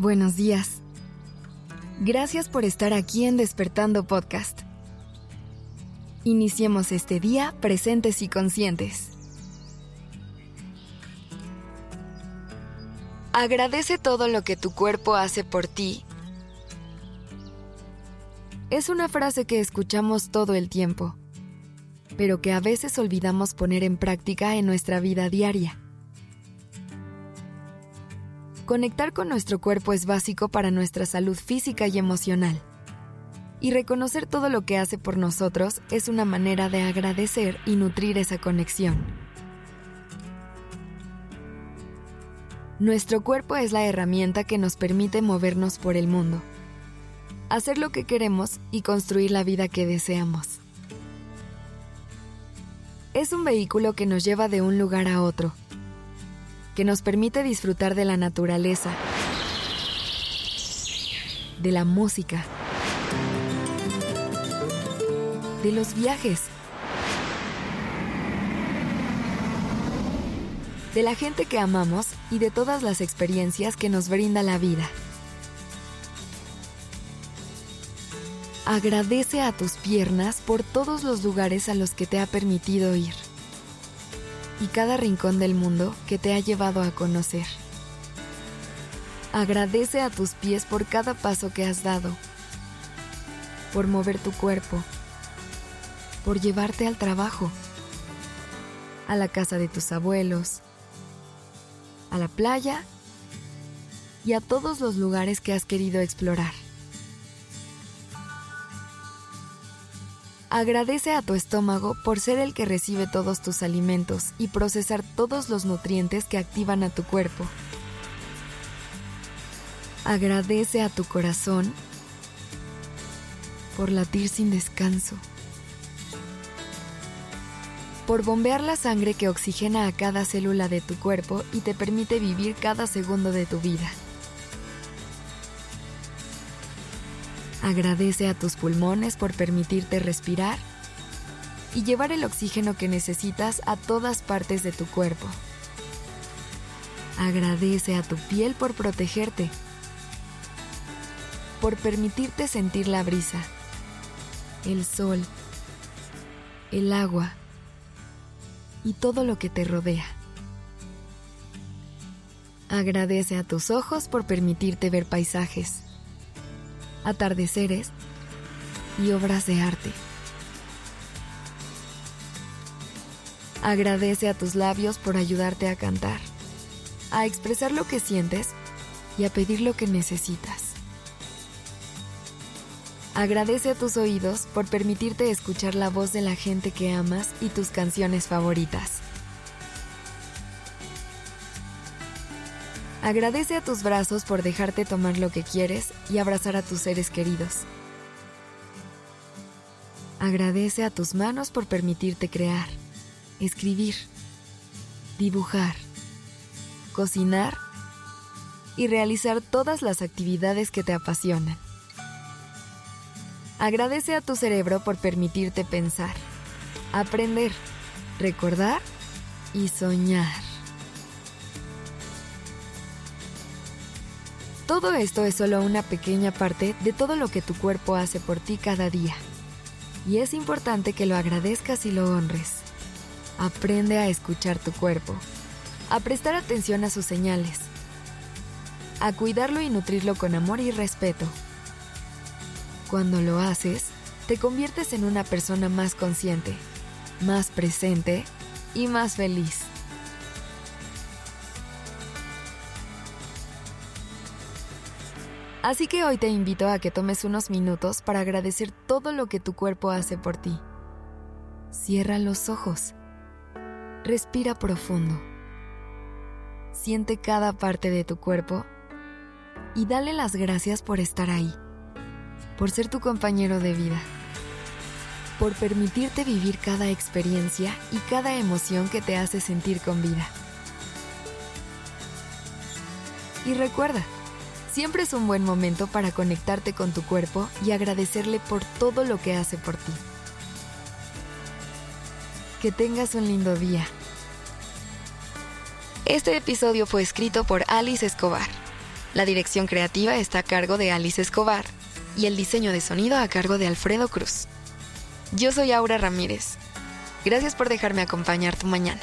Buenos días. Gracias por estar aquí en Despertando Podcast. Iniciemos este día presentes y conscientes. Agradece todo lo que tu cuerpo hace por ti. Es una frase que escuchamos todo el tiempo, pero que a veces olvidamos poner en práctica en nuestra vida diaria. Conectar con nuestro cuerpo es básico para nuestra salud física y emocional. Y reconocer todo lo que hace por nosotros es una manera de agradecer y nutrir esa conexión. Nuestro cuerpo es la herramienta que nos permite movernos por el mundo, hacer lo que queremos y construir la vida que deseamos. Es un vehículo que nos lleva de un lugar a otro, que nos permite disfrutar de la naturaleza, de la música, de los viajes, de la gente que amamos y de todas las experiencias que nos brinda la vida. Agradece a tus piernas por todos los lugares a los que te ha permitido ir y cada rincón del mundo que te ha llevado a conocer. Agradece a tus pies por cada paso que has dado, por mover tu cuerpo, por llevarte al trabajo, a la casa de tus abuelos, a la playa y a todos los lugares que has querido explorar. Agradece a tu estómago por ser el que recibe todos tus alimentos y procesar todos los nutrientes que activan a tu cuerpo. Agradece a tu corazón por latir sin descanso, por bombear la sangre que oxigena a cada célula de tu cuerpo y te permite vivir cada segundo de tu vida. Agradece a tus pulmones por permitirte respirar y llevar el oxígeno que necesitas a todas partes de tu cuerpo. Agradece a tu piel por protegerte, por permitirte sentir la brisa, el sol, el agua y todo lo que te rodea. Agradece a tus ojos por permitirte ver paisajes atardeceres y obras de arte. Agradece a tus labios por ayudarte a cantar, a expresar lo que sientes y a pedir lo que necesitas. Agradece a tus oídos por permitirte escuchar la voz de la gente que amas y tus canciones favoritas. Agradece a tus brazos por dejarte tomar lo que quieres y abrazar a tus seres queridos. Agradece a tus manos por permitirte crear, escribir, dibujar, cocinar y realizar todas las actividades que te apasionan. Agradece a tu cerebro por permitirte pensar, aprender, recordar y soñar. Todo esto es solo una pequeña parte de todo lo que tu cuerpo hace por ti cada día. Y es importante que lo agradezcas y lo honres. Aprende a escuchar tu cuerpo, a prestar atención a sus señales, a cuidarlo y nutrirlo con amor y respeto. Cuando lo haces, te conviertes en una persona más consciente, más presente y más feliz. Así que hoy te invito a que tomes unos minutos para agradecer todo lo que tu cuerpo hace por ti. Cierra los ojos. Respira profundo. Siente cada parte de tu cuerpo y dale las gracias por estar ahí, por ser tu compañero de vida, por permitirte vivir cada experiencia y cada emoción que te hace sentir con vida. Y recuerda, Siempre es un buen momento para conectarte con tu cuerpo y agradecerle por todo lo que hace por ti. Que tengas un lindo día. Este episodio fue escrito por Alice Escobar. La dirección creativa está a cargo de Alice Escobar y el diseño de sonido a cargo de Alfredo Cruz. Yo soy Aura Ramírez. Gracias por dejarme acompañar tu mañana.